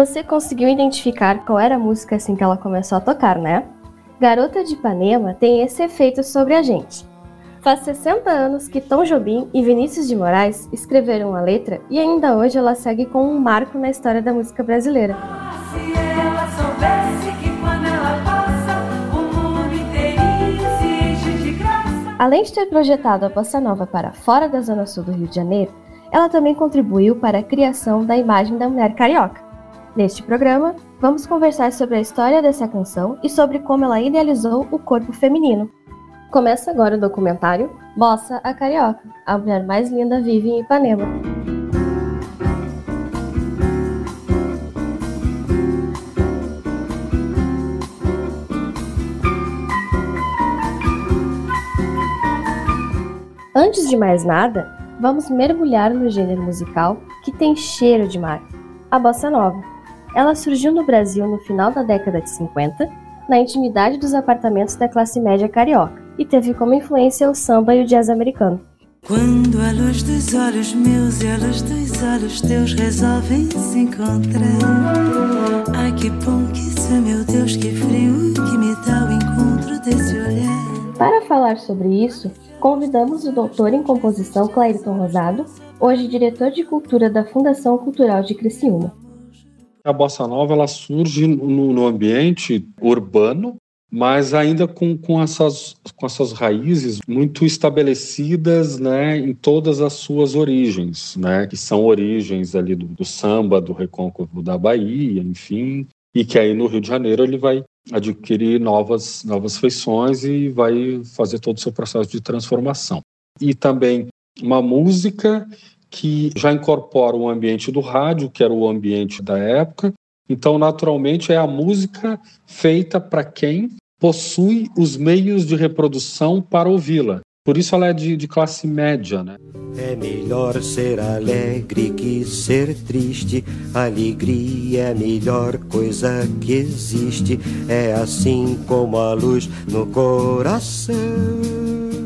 Você conseguiu identificar qual era a música assim que ela começou a tocar, né? Garota de Ipanema tem esse efeito sobre a gente. Faz 60 anos que Tom Jobim e Vinícius de Moraes escreveram a letra e ainda hoje ela segue como um marco na história da música brasileira. Além de ter projetado a bossa nova para fora da zona sul do Rio de Janeiro, ela também contribuiu para a criação da imagem da mulher carioca. Neste programa, vamos conversar sobre a história dessa canção e sobre como ela idealizou o corpo feminino. Começa agora o documentário Bossa a Carioca, a mulher mais linda vive em Ipanema. Antes de mais nada, vamos mergulhar no gênero musical que tem cheiro de mar, a bossa nova. Ela surgiu no Brasil no final da década de 50, na intimidade dos apartamentos da classe média carioca e teve como influência o samba e o jazz americano. Quando a luz dos olhos meus e a luz dos olhos teus resolvem se encontrar. Ai que bom que isso é meu Deus, que frio que me dá o encontro desse olhar. Para falar sobre isso, convidamos o doutor em composição Clairton Rosado, hoje diretor de cultura da Fundação Cultural de Criciúma. A bossa nova ela surge no, no ambiente urbano mas ainda com, com, essas, com essas raízes muito estabelecidas né, em todas as suas origens, né, que são origens ali do, do samba, do recôncavo da Bahia, enfim, e que aí no Rio de Janeiro ele vai adquirir novas, novas feições e vai fazer todo o seu processo de transformação. E também uma música que já incorpora o ambiente do rádio, que era o ambiente da época, então, naturalmente, é a música feita para quem possui os meios de reprodução para ouvi-la. Por isso ela é de, de, classe média, né? É melhor ser alegre que ser triste. Alegria é a melhor coisa que existe. É assim como a luz no coração.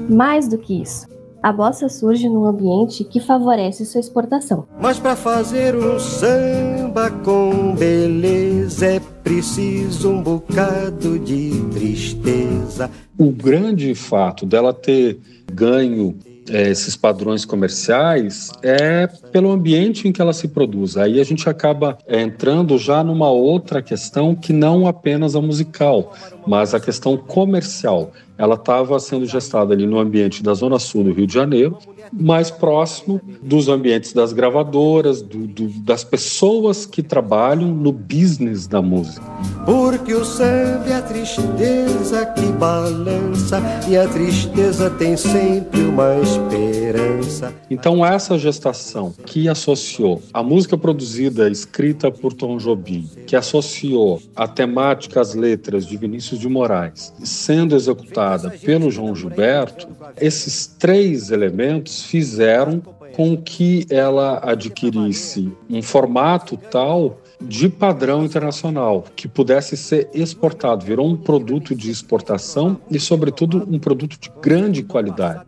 Mais do que isso, a bossa surge num ambiente que favorece sua exportação. Mas para fazer um samba com beleza é preciso um bocado de tristeza. O grande fato dela ter ganho é, esses padrões comerciais é pelo ambiente em que ela se produz. Aí a gente acaba é, entrando já numa outra questão que não apenas a musical, mas a questão comercial. Ela estava sendo gestada ali no ambiente da Zona Sul do Rio de Janeiro, mais próximo dos ambientes das gravadoras, do, do, das pessoas que trabalham no business da música. Porque o samba é a tristeza que balança e a tristeza tem sempre uma esperança. Então essa gestação que associou a música produzida, escrita por Tom Jobim, que associou a temática, as letras de Vinícius de Moraes, sendo executada pelo João Gilberto, esses três elementos fizeram com que ela adquirisse um formato tal de padrão internacional, que pudesse ser exportado. Virou um produto de exportação e, sobretudo, um produto de grande qualidade.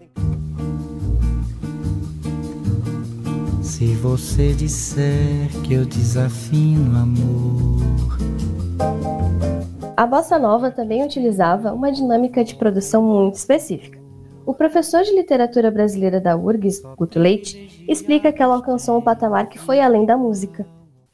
Se você disser que eu desafino amor. A bossa nova também utilizava uma dinâmica de produção muito específica. O professor de literatura brasileira da URGS, Guto Leite, explica que ela alcançou um patamar que foi além da música.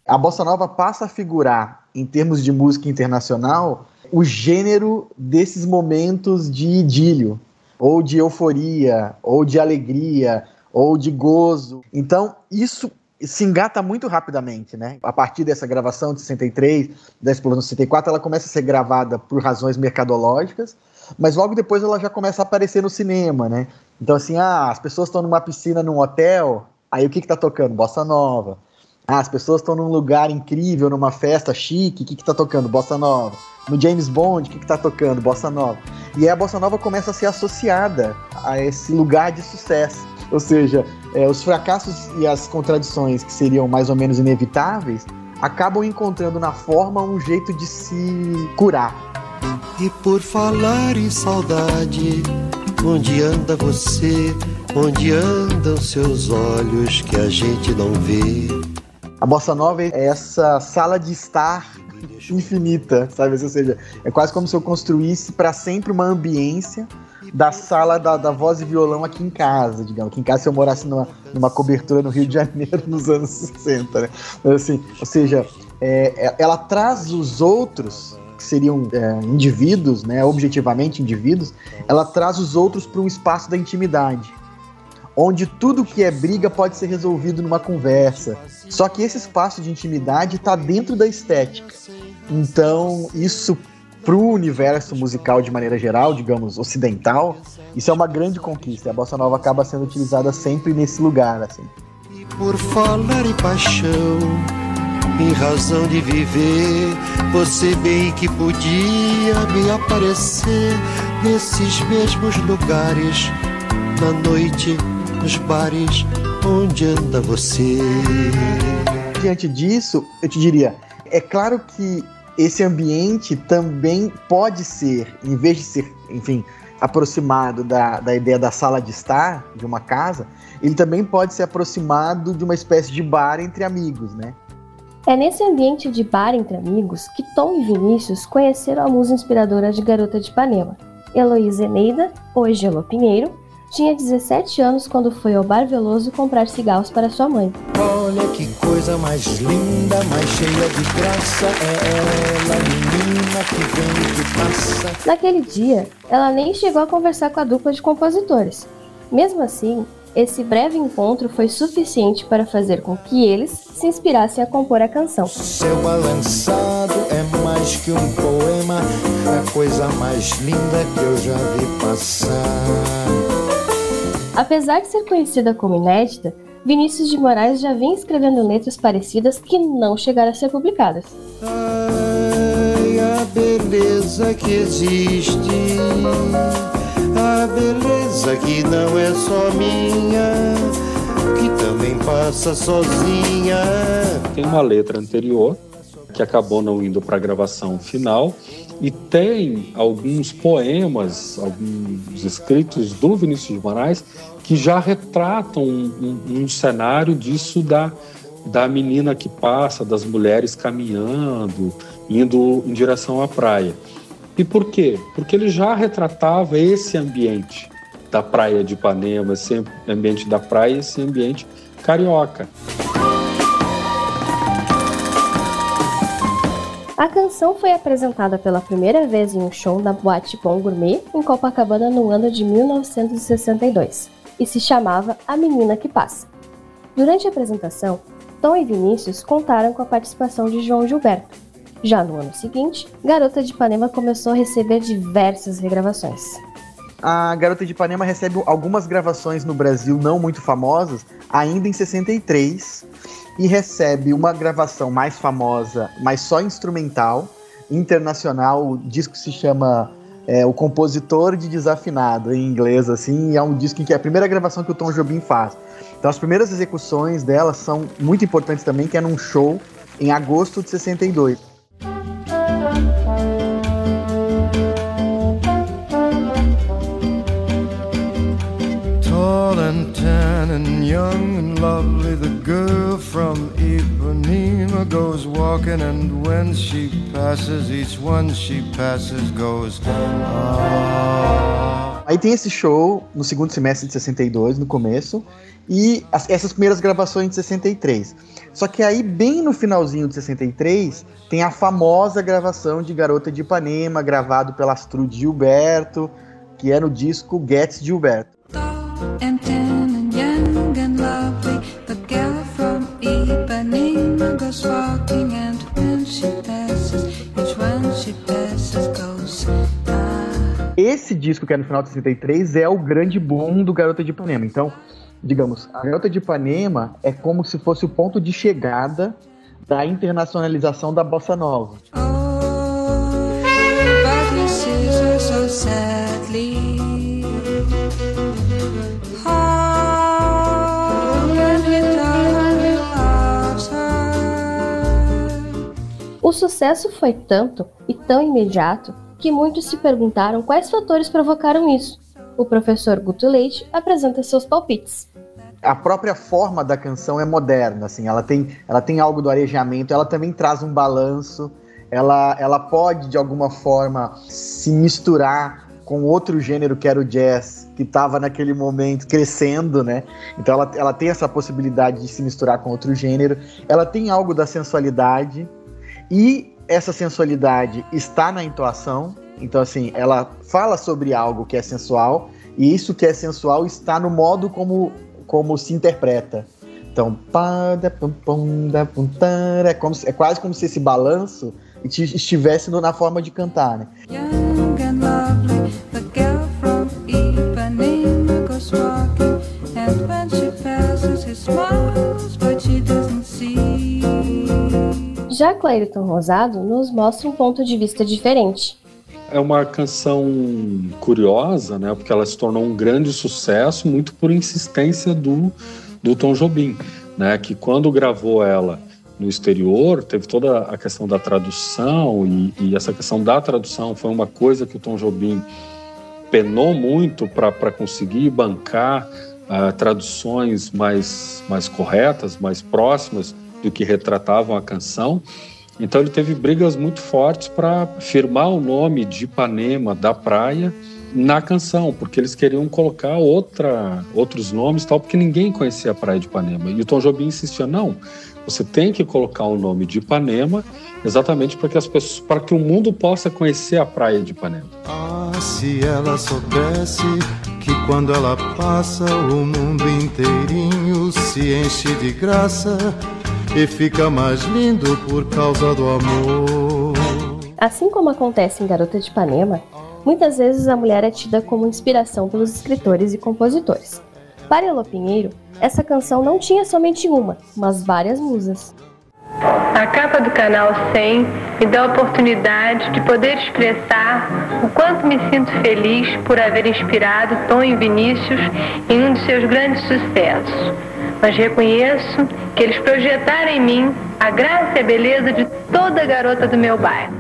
A bossa nova passa a figurar, em termos de música internacional, o gênero desses momentos de idílio, ou de euforia, ou de alegria, ou de gozo. Então, isso se engata muito rapidamente, né? A partir dessa gravação de 63, da explosão de 64, ela começa a ser gravada por razões mercadológicas, mas logo depois ela já começa a aparecer no cinema, né? Então, assim, ah, as pessoas estão numa piscina num hotel, aí o que que tá tocando? Bossa Nova. Ah, as pessoas estão num lugar incrível, numa festa chique, o que que tá tocando? Bossa Nova. No James Bond, o que que tá tocando? Bossa Nova. E aí a Bossa Nova começa a ser associada a esse lugar de sucesso. Ou seja, é, os fracassos e as contradições que seriam mais ou menos inevitáveis acabam encontrando na forma um jeito de se curar e por falar em saudade, onde anda você? Onde andam seus olhos que a gente não vê? A bossa nova é essa sala de estar infinita, sabe? Ou seja, é quase como se eu construísse para sempre uma ambiência da sala da, da voz e violão aqui em casa, digamos. Aqui em casa, se eu morasse numa, numa cobertura no Rio de Janeiro nos anos 60, né? assim, ou seja, é, é, ela traz os outros que seriam é, indivíduos, né, objetivamente indivíduos, ela traz os outros para um espaço da intimidade onde tudo que é briga pode ser resolvido numa conversa. Só que esse espaço de intimidade está dentro da estética. Então, isso para o universo musical de maneira geral, digamos, ocidental, isso é uma grande conquista. A bossa nova acaba sendo utilizada sempre nesse lugar, assim. E por falar em paixão, em razão de viver, você bem que podia me aparecer nesses mesmos lugares na noite nos bares onde anda você. Diante disso, eu te diria, é claro que esse ambiente também pode ser, em vez de ser, enfim, aproximado da, da ideia da sala de estar de uma casa, ele também pode ser aproximado de uma espécie de bar entre amigos, né? É nesse ambiente de bar entre amigos que Tom e Vinícius conheceram a musa inspiradora de Garota de Ipanema, Heloísa Eneida, hoje Elo Pinheiro, tinha 17 anos quando foi ao Bar Veloso comprar cigarros para sua mãe. Olha que coisa mais linda, mais cheia de graça. É ela, menina que vem e que passa. Naquele dia, ela nem chegou a conversar com a dupla de compositores. Mesmo assim, esse breve encontro foi suficiente para fazer com que eles se inspirassem a compor a canção. Seu balançado é mais que um poema, a coisa mais linda que eu já vi passar. Apesar de ser conhecida como inédita, Vinícius de Moraes já vinha escrevendo letras parecidas que não chegaram a ser publicadas. Ai, a beleza que existe, a beleza que não é só minha, que também passa sozinha. Tem uma letra anterior que acabou não indo para a gravação final e tem alguns poemas, alguns escritos do Vinícius de Moraes que já retratam um, um, um cenário disso da, da menina que passa, das mulheres caminhando, indo em direção à praia. E por quê? Porque ele já retratava esse ambiente da praia de Ipanema, esse ambiente da praia, esse ambiente carioca. A canção foi apresentada pela primeira vez em um show na Boate Bom Gourmet, em Copacabana, no ano de 1962, e se chamava A Menina que Passa. Durante a apresentação, Tom e Vinícius contaram com a participação de João Gilberto. Já no ano seguinte, Garota de Ipanema começou a receber diversas regravações. A Garota de Ipanema recebe algumas gravações no Brasil não muito famosas, ainda em 63, e recebe uma gravação mais famosa, mas só instrumental, internacional. O disco se chama é, O Compositor de Desafinado, em inglês, assim, é um disco em que é a primeira gravação que o Tom Jobim faz. Então as primeiras execuções dela são muito importantes também, que é num show em agosto de 62. Young and lovely, the girl from Ipanema goes walking, and when she passes, each one she passes goes. Ah. Aí tem esse show no segundo semestre de 62, no começo, e as, essas primeiras gravações de 63. Só que aí, bem no finalzinho de 63, tem a famosa gravação de Garota de Ipanema, gravado pela Astrud Gilberto, que é no disco Gets Gilberto. Esse disco que é no final de 63 é o grande boom do Garota de Ipanema. Então, digamos, a Garota de Ipanema é como se fosse o ponto de chegada da internacionalização da bossa nova. O sucesso foi tanto e tão imediato que muitos se perguntaram quais fatores provocaram isso. O professor Guto Leite apresenta seus palpites. A própria forma da canção é moderna, assim, ela tem, ela tem algo do arejamento, ela também traz um balanço, ela, ela pode, de alguma forma, se misturar com outro gênero que era o jazz, que estava naquele momento crescendo, né? Então ela, ela tem essa possibilidade de se misturar com outro gênero. Ela tem algo da sensualidade e essa sensualidade está na entoação. Então assim, ela fala sobre algo que é sensual e isso que é sensual está no modo como como se interpreta. Então, é, como, é quase como se esse balanço estivesse na forma de cantar, né? Já Clayton Rosado nos mostra um ponto de vista diferente. É uma canção curiosa, né? Porque ela se tornou um grande sucesso muito por insistência do, do Tom Jobim, né? Que quando gravou ela no exterior, teve toda a questão da tradução e, e essa questão da tradução foi uma coisa que o Tom Jobim penou muito para conseguir bancar uh, traduções mais, mais corretas, mais próximas do que retratavam a canção. Então ele teve brigas muito fortes para firmar o nome de Ipanema da praia na canção, porque eles queriam colocar outra, outros nomes tal, porque ninguém conhecia a praia de Ipanema. E o Tom Jobim insistia, não, você tem que colocar o nome de Ipanema exatamente para que as pessoas, para que o mundo possa conhecer a praia de Ipanema. Ah, se ela soubesse que quando ela passa o mundo inteirinho se enche de graça e fica mais lindo por causa do amor. Assim como acontece em Garota de Ipanema, muitas vezes a mulher é tida como inspiração pelos escritores e compositores. Para Elô Pinheiro, essa canção não tinha somente uma, mas várias musas. A capa do canal 100 me dá a oportunidade de poder expressar o quanto me sinto feliz por haver inspirado Tom e Vinícius em um de seus grandes sucessos. Mas reconheço que eles projetaram em mim a graça e a beleza de toda garota do meu bairro.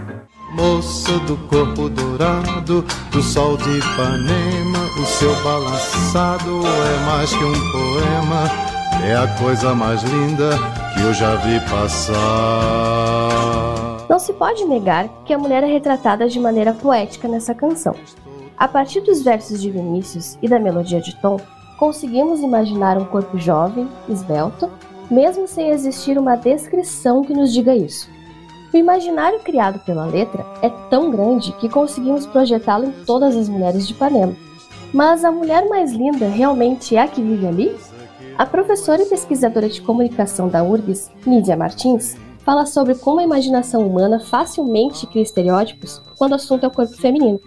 Moça do corpo dourado, do sol de Ipanema, o seu balançado é mais que um poema, é a coisa mais linda que eu já vi passar. Não se pode negar que a mulher é retratada de maneira poética nessa canção. A partir dos versos de Vinícius e da melodia de Tom, conseguimos imaginar um corpo jovem, esbelto, mesmo sem existir uma descrição que nos diga isso. O imaginário criado pela letra é tão grande que conseguimos projetá-lo em todas as mulheres de Ipanema. Mas a mulher mais linda realmente é a que vive ali? A professora e pesquisadora de comunicação da URGS, Nídia Martins, fala sobre como a imaginação humana facilmente cria estereótipos quando o assunto é o corpo feminino.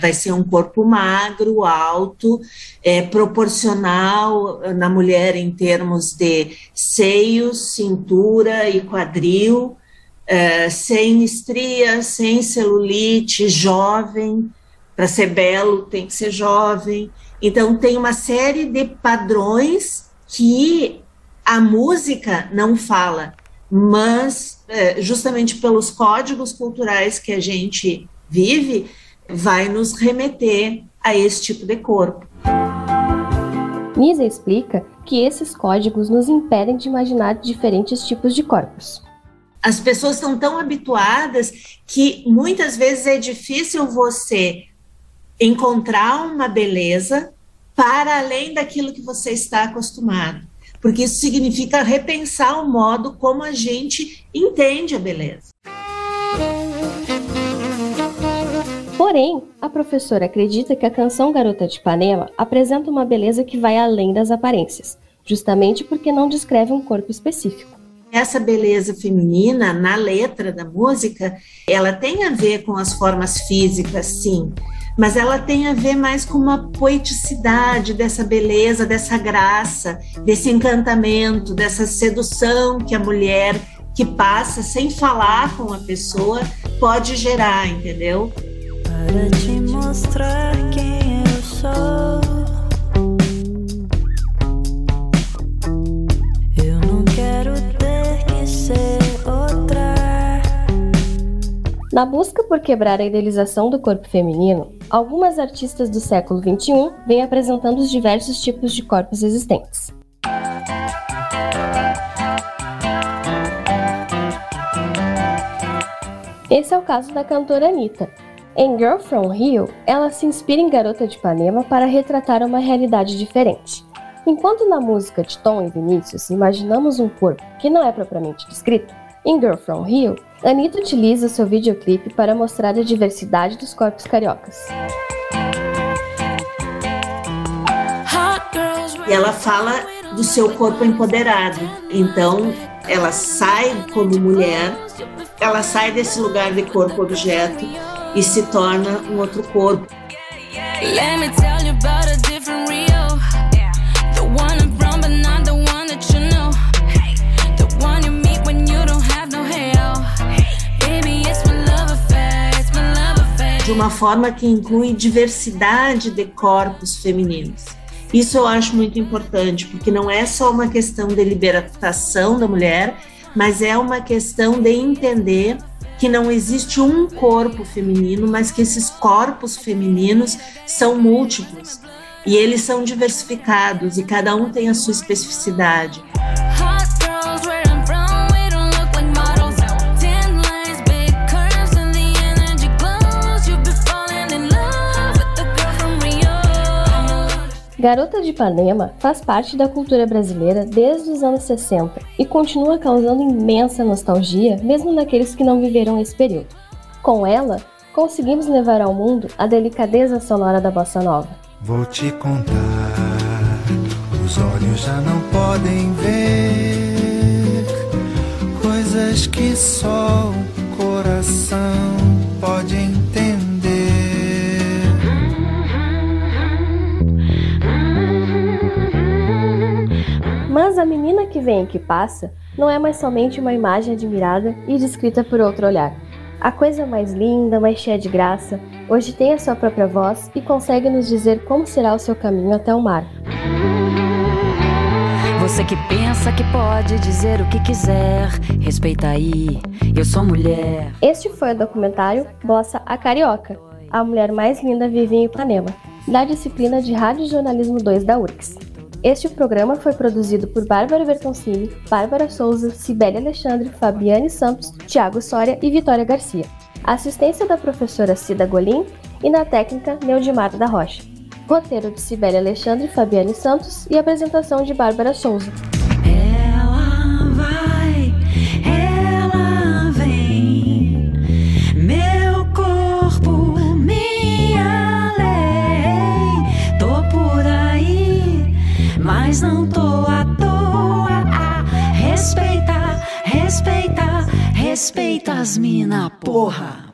Vai ser um corpo magro, alto, é, proporcional na mulher em termos de seios, cintura e quadril, é, sem estria, sem celulite, jovem. Para ser belo tem que ser jovem. Então tem uma série de padrões que a música não fala, mas é, justamente pelos códigos culturais que a gente vive, vai nos remeter a esse tipo de corpo. Nisa explica que esses códigos nos impedem de imaginar diferentes tipos de corpos as pessoas estão tão habituadas que muitas vezes é difícil você encontrar uma beleza para além daquilo que você está acostumado. Porque isso significa repensar o modo como a gente entende a beleza. Porém, a professora acredita que a canção Garota de Ipanema apresenta uma beleza que vai além das aparências, justamente porque não descreve um corpo específico. Essa beleza feminina na letra da música, ela tem a ver com as formas físicas, sim, mas ela tem a ver mais com uma poeticidade dessa beleza, dessa graça, desse encantamento, dessa sedução que a mulher que passa sem falar com a pessoa pode gerar, entendeu? para te mostrar quem eu sou. Eu não quero ter que ser outra. Na busca por quebrar a idealização do corpo feminino, algumas artistas do século XXI vêm apresentando os diversos tipos de corpos existentes. Esse é o caso da cantora Anitta, em Girl From Rio, ela se inspira em Garota de Ipanema para retratar uma realidade diferente. Enquanto na música de Tom e Vinícius imaginamos um corpo que não é propriamente descrito, em Girl From Rio, Anitta utiliza seu videoclipe para mostrar a diversidade dos corpos cariocas. E ela fala do seu corpo empoderado. Então, ela sai como mulher, ela sai desse lugar de corpo objeto e se torna um outro corpo. De uma forma que inclui diversidade de corpos femininos. Isso eu acho muito importante, porque não é só uma questão de libertação da mulher, mas é uma questão de entender que não existe um corpo feminino, mas que esses corpos femininos são múltiplos e eles são diversificados e cada um tem a sua especificidade. Garota de Ipanema faz parte da cultura brasileira desde os anos 60 e continua causando imensa nostalgia, mesmo naqueles que não viveram esse período. Com ela, conseguimos levar ao mundo a delicadeza sonora da bossa nova. Vou te contar, os olhos já não podem ver coisas que só o coração pode entender. Mas a menina que vem e que passa não é mais somente uma imagem admirada e descrita por outro olhar. A coisa mais linda, mais cheia de graça, hoje tem a sua própria voz e consegue nos dizer como será o seu caminho até o mar. Você que pensa que pode dizer o que quiser, respeita aí, eu sou mulher. Este foi o documentário Bossa a Carioca. A mulher mais linda vive em Ipanema, da disciplina de Rádio Jornalismo 2 da URCS. Este programa foi produzido por Bárbara Bertoncini, Bárbara Souza, Cibele Alexandre, Fabiane Santos, Tiago Soria e Vitória Garcia. Assistência da professora Cida Golim e na técnica Neudimar da Rocha. Roteiro de Cibele Alexandre, Fabiane Santos e apresentação de Bárbara Souza. mas respeita, as mina, porra.